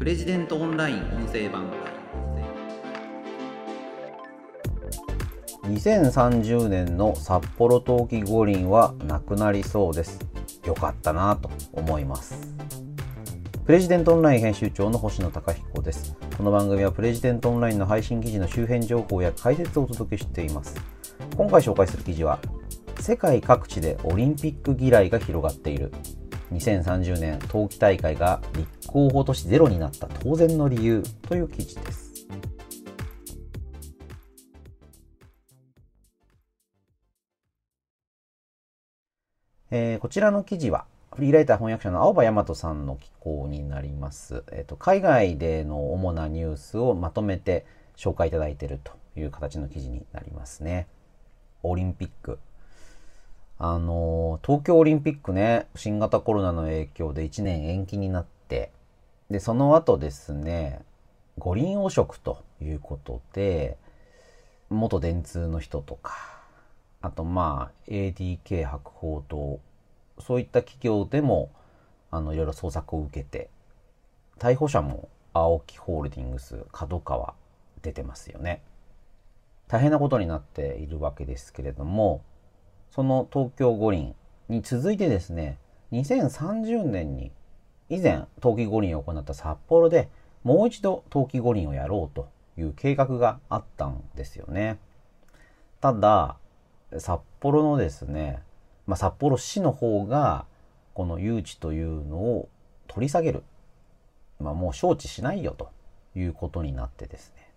プレジデントオンライン音声版。2030年の札幌冬季五輪はなくなりそうです。よかったなと思います。プレジデントオンライン編集長の星野貴彦です。この番組はプレジデントオンラインの配信記事の周辺情報や解説をお届けしています。今回紹介する記事は世界各地でオリンピック嫌いが広がっている。2030年冬季大会が立候補都市ゼロになった当然の理由という記事ですえー、こちらの記事は、フリーライター翻訳者の青葉大和さんの寄稿になります。えっ、ー、と、海外での主なニュースをまとめて紹介いただいているという形の記事になりますね。オリンピック。あの、東京オリンピックね、新型コロナの影響で1年延期になって、で、その後ですね、五輪汚職ということで、元電通の人とか、あとまあ ADK 博報堂そういった企業でもあのいろいろ捜索を受けて逮捕者も青木ホールディングス角川出てますよね。大変なことになっているわけですけれどもその東京五輪に続いてですね2030年に以前冬季五輪を行った札幌でもう一度冬季五輪をやろうという計画があったんですよね。ただ札幌のですね、まあ、札幌市の方がこの誘致というのを取り下げる、まあ、もう招致しないよということになってですね。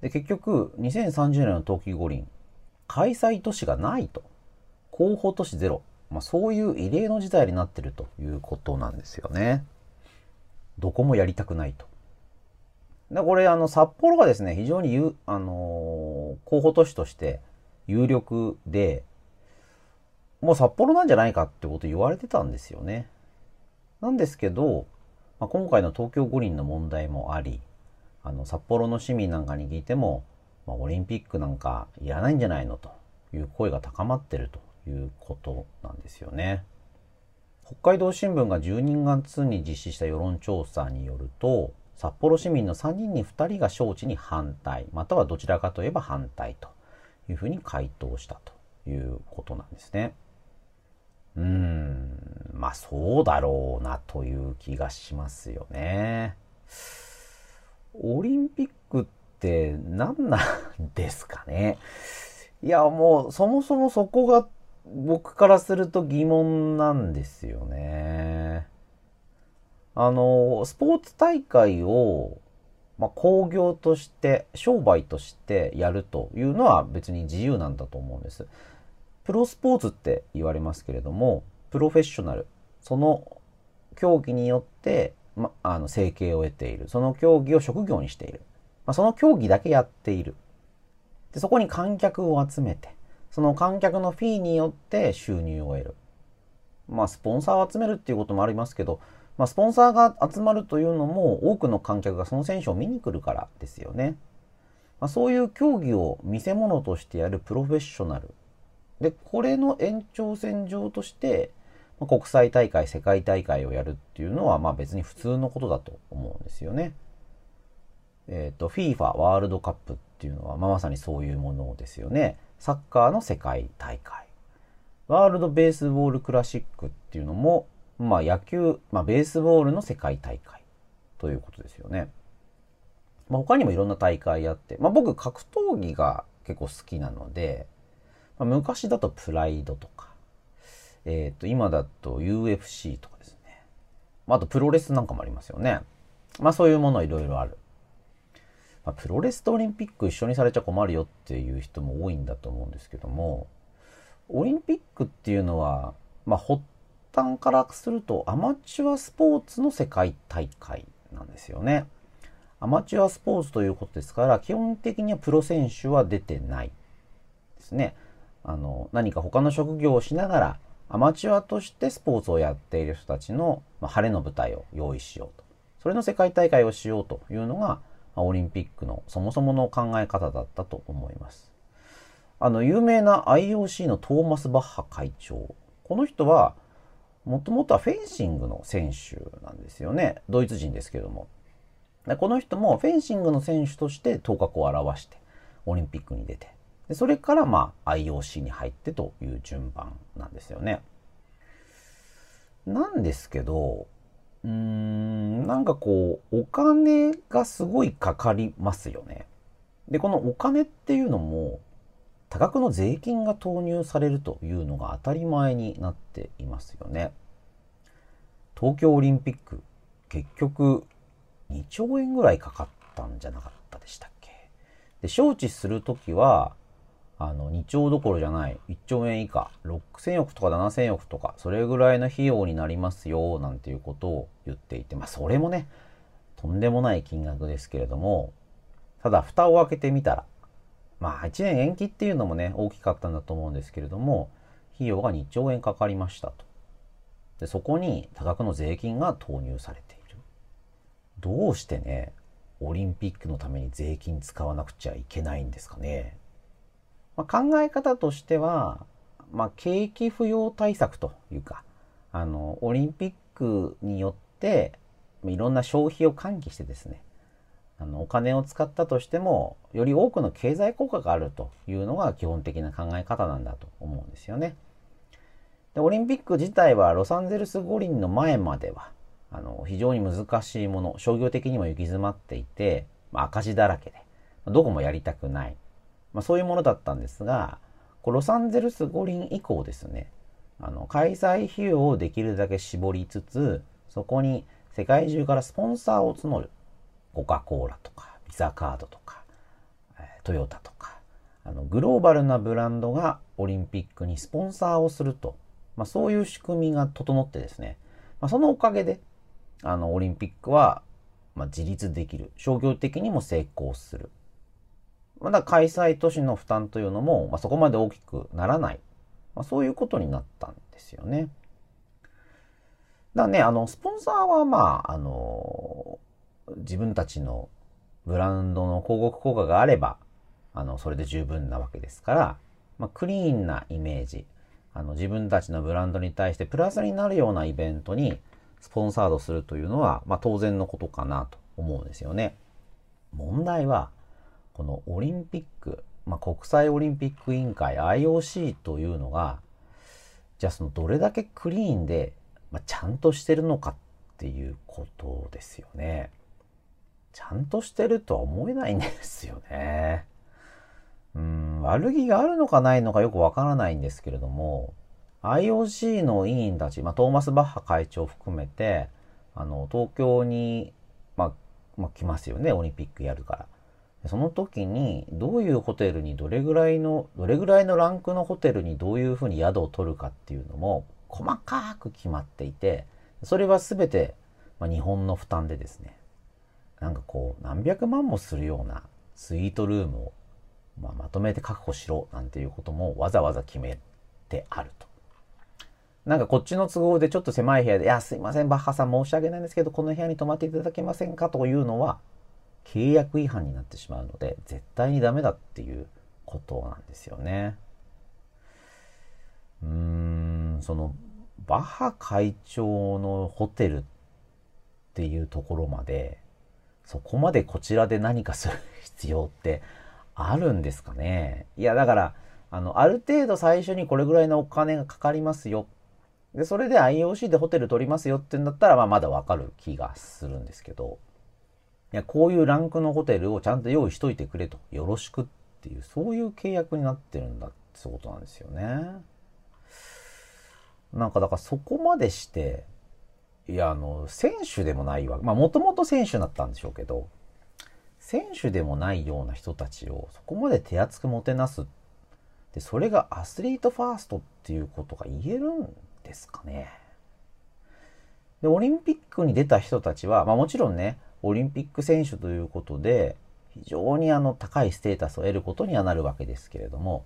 で結局2030年の冬季五輪開催都市がないと。候補都市ゼロ、まあ、そういう異例の事態になってるということなんですよね。どこもやりたくないと。でこれあの札幌がですね非常にあのー、候補都市として有力で、もう札幌なんじゃないかってこと言われてたんですよね。なんですけど、まあ、今回の東京五輪の問題もあり、あの札幌の市民なんかに聞いても、まあ、オリンピックなんかいらないんじゃないのという声が高まってると。いうことなんですよね。北海道新聞が12月に実施した世論調査によると、札幌市民の3人に2人が招致に反対、またはどちらかといえば反対というふうに回答したということなんですね。うーん、まあそうだろうなという気がしますよね。オリンピックって何なんですかね。いやもうそもそもそこが僕からすると疑問なんですよね。あの、スポーツ大会をまあ、工業として商売としてやるというのは別に自由なんだと思うんです。プロスポーツって言われますけれどもプロフェッショナルその競技によって、ま、あの生計を得ているその競技を職業にしている、まあ、その競技だけやっているでそこに観客を集めてその観客のフィーによって収入を得るまあスポンサーを集めるっていうこともありますけどまあ、スポンサーが集まるというのも多くの観客がその選手を見に来るからですよね。まあ、そういう競技を見せ物としてやるプロフェッショナル。で、これの延長線上として、まあ、国際大会、世界大会をやるっていうのは、まあ別に普通のことだと思うんですよね。えっ、ー、と、FIFA ワールドカップっていうのは、まあ、まさにそういうものですよね。サッカーの世界大会。ワールドベースボールクラシックっていうのも、まあ野球、まあベースボールの世界大会ということですよね。まあ他にもいろんな大会あって、まあ僕格闘技が結構好きなので、まあ、昔だとプライドとか、えっ、ー、と今だと UFC とかですね。まああとプロレスなんかもありますよね。まあそういうものいろいろある。まあ、プロレスとオリンピック一緒にされちゃ困るよっていう人も多いんだと思うんですけども、オリンピックっていうのは、まあ、ほ端からするとアマチュアスポーツの世界大会なんですよね。アマチュアスポーツということですから、基本的にはプロ選手は出てないですね。あの、何か他の職業をしながら、アマチュアとしてスポーツをやっている人たちの、まあ、晴れの舞台を用意しようと。それの世界大会をしようというのが、オリンピックのそもそもの考え方だったと思います。あの、有名な IOC のトーマス・バッハ会長。この人は、もともとはフェンシングの選手なんですよね。ドイツ人ですけども。でこの人もフェンシングの選手として頭角を現してオリンピックに出てでそれからまあ IOC に入ってという順番なんですよね。なんですけどうーんなんかこうお金がすごいかかりますよね。でこのお金っていうのも多額の税金が投入されるというのが当たり前になっていますよね。東京オリンピック結局2兆円ぐらいかかったんじゃなかったでしたっけ？で招致する時はあの2兆どころじゃない1兆円以下6000億とか7000億とかそれぐらいの費用になりますよなんていうことを言っていてまあそれもねとんでもない金額ですけれどもただ蓋を開けてみたらまあ1年延期っていうのもね大きかったんだと思うんですけれども費用が2兆円かかりましたと。でそこに多額の税金が投入されている。どうしてねオリンピックのために税金使わなくちゃいけないんですかね。まあ、考え方としては、まあ、景気不要対策というか、あの、オリンピックによって、いろんな消費を喚起してですね、あの、お金を使ったとしても、より多くの経済効果があるというのが基本的な考え方なんだと思うんですよね。で、オリンピック自体はロサンゼルス五輪の前までは、あの、非常に難しいもの、商業的にも行き詰まっていて、まあ、赤字だらけで、どこもやりたくない。まあ、そういうものだったんですが、ロサンゼルス五輪以降ですね、あの開催費用をできるだけ絞りつつ、そこに世界中からスポンサーを募る。コカ・コーラとか、ビザカードとか、トヨタとか、あのグローバルなブランドがオリンピックにスポンサーをすると、まあ、そういう仕組みが整ってですね、まあ、そのおかげで、あの、オリンピックは、まあ、自立できる。商業的にも成功する。まだ開催都市の負担というのも、まあ、そこまで大きくならない。まあ、そういうことになったんですよね。だね、あの、スポンサーはまあ、あの、自分たちのブランドの広告効果があれば、あの、それで十分なわけですから、まあ、クリーンなイメージ、あの、自分たちのブランドに対してプラスになるようなイベントにスポンサードするというのは、まあ、当然のことかなと思うんですよね。問題は、このオリンピック、まあ、国際オリンピック委員会 IOC というのがじゃあそのどれだけクリーンで、まあ、ちゃんとしてるのかっていうことですよね。ちゃんとしてるとは思えないんですよね。うん、悪気があるのかないのかよくわからないんですけれども、IOC の委員たち、まあ、トーマス・バッハ会長を含めて、あの、東京に、まあ、まあ、来ますよね、オリンピックやるから。その時にどういうホテルにどれぐらいの、どれぐらいのランクのホテルにどういうふうに宿を取るかっていうのも細かく決まっていて、それは全て、ま日本の負担でですね、なんかこう何百万もするようなスイートルームを、まあ、まとめて確保しろなんていうこともわざわざ決めてあると。なんかこっちの都合でちょっと狭い部屋で、いや、すいません、バッハさん申し訳ないんですけど、この部屋に泊まっていただけませんか？というのは、契約違反になってしまうので、絶対にダメだっていうことなんですよね。うーん、その、バッハ会長のホテルっていうところまで、そこまでこちらで何かする必要ってあるんですかね。いや、だから、あの、ある程度最初にこれぐらいのお金がかかりますよ。で、それで IOC でホテル取りますよって言うんだったら、まあ、まだわかる気がするんですけど、いや、こういうランクのホテルをちゃんと用意しといてくれと。よろしくっていう、そういう契約になってるんだってことなんですよね。なんかだからそこまでして、いや、あの、選手でもないわ。まあ、もともと選手だったんでしょうけど、選手でもないような人たちをそこまで手厚くもてなす。で、それがアスリートファーストっていうことが言えるんですかね。で、オリンピックに出た人たちは、まあもちろんね、オリンピック選手ということで、非常にあの高いステータスを得ることにはなるわけですけれども、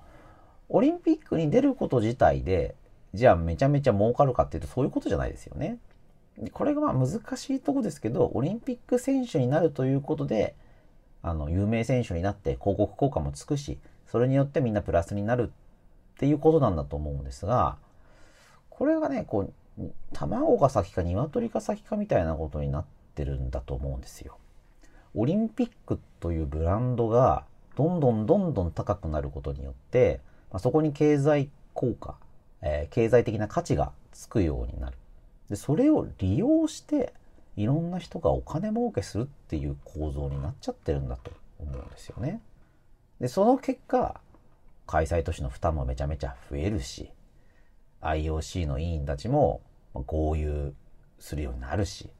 オリンピックに出ること自体で、じゃあめちゃめちゃ儲かるかっていうとそういうことじゃないですよね。これがまあ難しいとこですけど、オリンピック選手になるということで、あの、有名選手になって広告効果もつくし、それによってみんなプラスになるっていうことなんだと思うんですが、これがね、こう、卵が先か鶏が先かみたいなことになってってるんだと思うんですよ。オリンピックというブランドがどんどんどんどん高くなることによって、まあ、そこに経済効果、えー、経済的な価値がつくようになる。で、それを利用して、いろんな人がお金儲けするっていう構造になっちゃってるんだと思うんですよね。で、その結果、開催都市の負担もめちゃめちゃ増えるし、IOC の委員たちも合流するようになるし、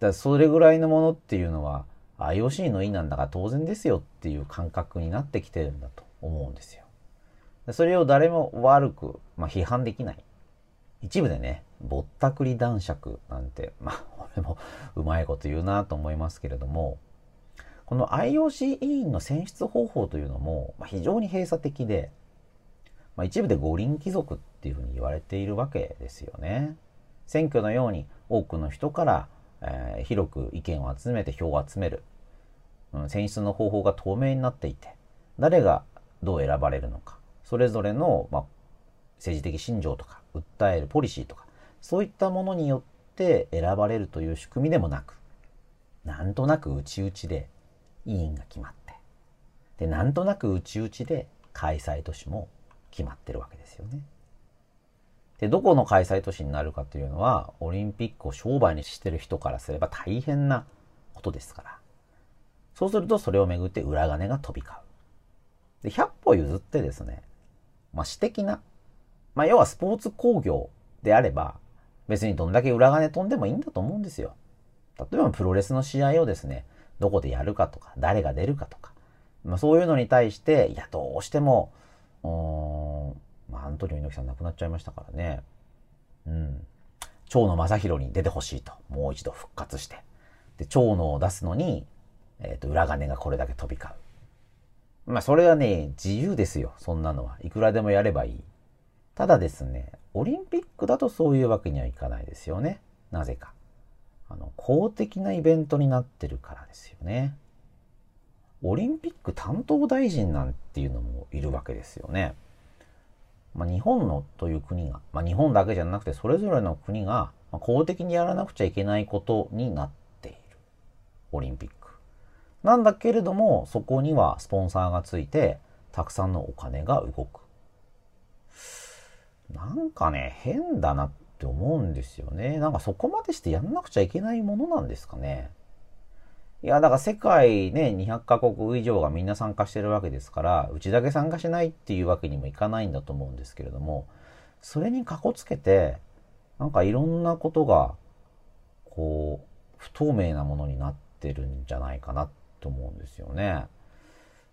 だそれぐらいのものっていうのは IOC の委なんだから当然ですよっていう感覚になってきてるんだと思うんですよ。それを誰も悪く、まあ、批判できない。一部でね、ぼったくり男爵なんて、まあ、俺もうまいこと言うなと思いますけれども、この IOC 委員の選出方法というのも、まあ、非常に閉鎖的で、まあ、一部で五輪貴族っていうふうに言われているわけですよね。選挙のように多くの人から、えー、広く意見を集めて票を集める、うん、選出の方法が透明になっていて、誰がどう選ばれるのか、それぞれの、まあ、政治的信条とか、訴えるポリシーとか、そういったものによって選ばれるという仕組みでもなく、なんとなく内々で委員が決まって、で、なんとなく内々で開催都市も決まってるわけですよね。で、どこの開催都市になるかというのは、オリンピックを商売にしてる人からすれば大変なことですから。そうするとそれをめぐって裏金が飛び交う。で、100歩譲ってですね、まあ、私的な、まあ、要はスポーツ工業であれば、別にどんだけ裏金飛んでもいいんだと思うんですよ。例えばプロレスの試合をですね、どこでやるかとか、誰が出るかとか、まあ、そういうのに対して、いや、どうしても、まあ、アントニオ猪木さん亡くなっちゃいましたからね。うん。蝶野正宏に出てほしいと。もう一度復活して。で、蝶野を出すのに、えっ、ー、と、裏金がこれだけ飛び交う。まあ、それはね、自由ですよ。そんなのは。いくらでもやればいい。ただですね、オリンピックだとそういうわけにはいかないですよね。なぜか。あの、公的なイベントになってるからですよね。オリンピック担当大臣なんていうのもいるわけですよね。まあ、日本のという国が、まあ、日本だけじゃなくてそれぞれの国が公的にやらなくちゃいけないことになっている。オリンピック。なんだけれども、そこにはスポンサーがついて、たくさんのお金が動く。なんかね、変だなって思うんですよね。なんかそこまでしてやんなくちゃいけないものなんですかね。いや、だから世界ね、200カ国以上がみんな参加してるわけですから、うちだけ参加しないっていうわけにもいかないんだと思うんですけれども、それにかこつけて、なんかいろんなことが、こう、不透明なものになってるんじゃないかなと思うんですよね。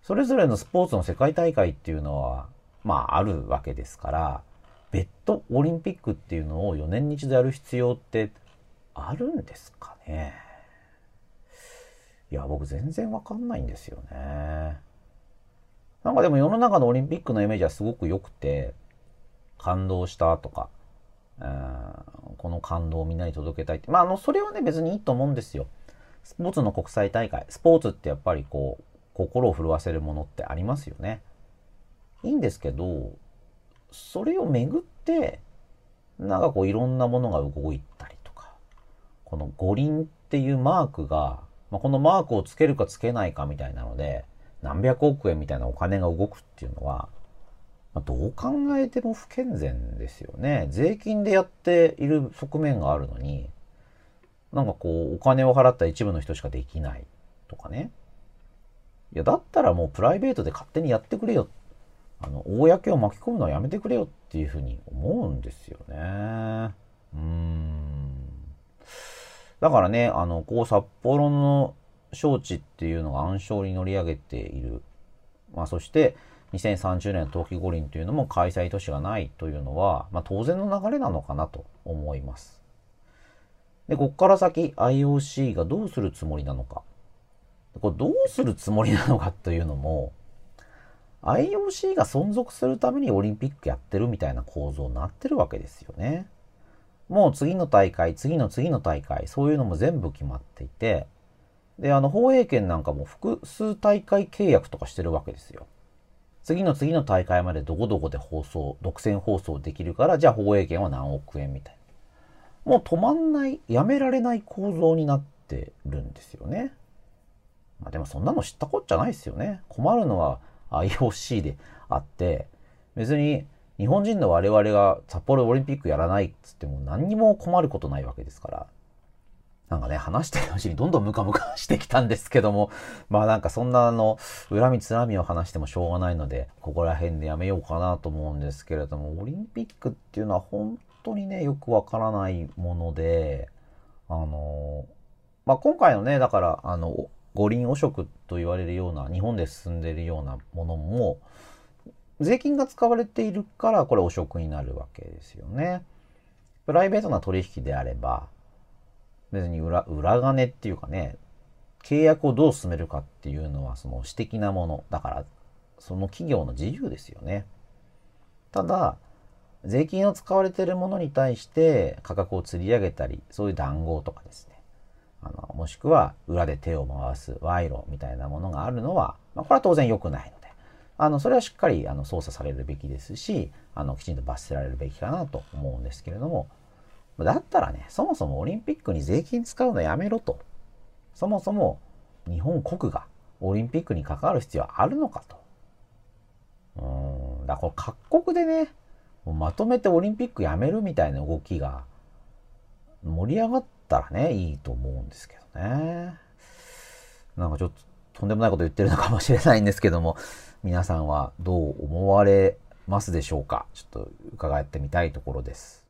それぞれのスポーツの世界大会っていうのは、まああるわけですから、別途オリンピックっていうのを4年に一度やる必要ってあるんですかね？いや、僕全然わかんないんですよね。なんかでも世の中のオリンピックのイメージはすごく良くて、感動したとか、この感動をみんなに届けたいって。まあ、あの、それはね、別にいいと思うんですよ。スポーツの国際大会。スポーツってやっぱりこう、心を震わせるものってありますよね。いいんですけど、それをめぐって、なんかこういろんなものが動いたりとか、この五輪っていうマークがまあ、このマークをつけるかつけないかみたいなので、何百億円みたいなお金が動くっていうのは、まあ、どう考えても不健全ですよね。税金でやっている側面があるのに、なんかこう、お金を払った一部の人しかできないとかね。いや、だったらもうプライベートで勝手にやってくれよ。あの、公を巻き込むのはやめてくれよっていうふうに思うんですよね。うーん。だからね、あの、こう札幌の招致っていうのが暗礁に乗り上げている。まあそして、2030年の冬季五輪というのも開催都市がないというのは、まあ当然の流れなのかなと思います。で、こっから先 IOC がどうするつもりなのか。これどうするつもりなのかというのも、IOC が存続するためにオリンピックやってるみたいな構造になってるわけですよね。もう次の大会、次の次の大会、そういうのも全部決まっていて、で、あの、放映権なんかも複数大会契約とかしてるわけですよ。次の次の大会までどこどこで放送、独占放送できるから、じゃあ放映権は何億円みたいな。もう止まんない、やめられない構造になってるんですよね。まあ、でもそんなの知ったこっちゃないですよね。困るのは IOC であって、別に日本人の我々が札幌オリンピックやらないっつっても何にも困ることないわけですから。なんかね、話してるうちにどんどんムカムカしてきたんですけども、まあなんかそんなあの、恨みつらみを話してもしょうがないので、ここら辺でやめようかなと思うんですけれども、オリンピックっていうのは本当にね、よくわからないもので、あの、まあ今回のね、だから、あの、五輪汚職と言われるような、日本で進んでいるようなものも、税金が使われているからこれ汚職になるわけですよね。プライベートな取引であれば、別に裏、裏金っていうかね、契約をどう進めるかっていうのはその私的なもの。だから、その企業の自由ですよね。ただ、税金を使われているものに対して価格を釣り上げたり、そういう談合とかですね。あの、もしくは裏で手を回す賄賂みたいなものがあるのは、まあ、これは当然良くないの、あの、それはしっかりあの捜査されるべきですし、あの、きちんと罰せられるべきかなと思うんですけれども、だったらね、そもそもオリンピックに税金使うのやめろと。そもそも日本国がオリンピックに関わる必要はあるのかと。うん、だからこれ各国でね、まとめてオリンピックやめるみたいな動きが盛り上がったらね、いいと思うんですけどね。なんかちょっととんでもないこと言ってるのかもしれないんですけども、皆さんはどう思われますでしょうか？ちょっと伺ってみたいところです。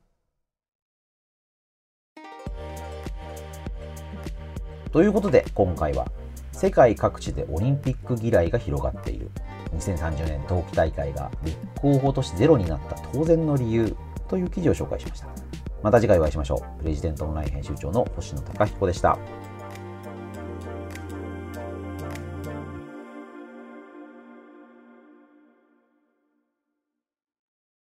ということで今回は世界各地でオリンピック嫌いが広がっている。2030年冬季大会が立候補都市ゼロになった当然の理由という記事を紹介しました。また次回お会いしましょう。プレジデントオンライン編集長の星野貴彦でした。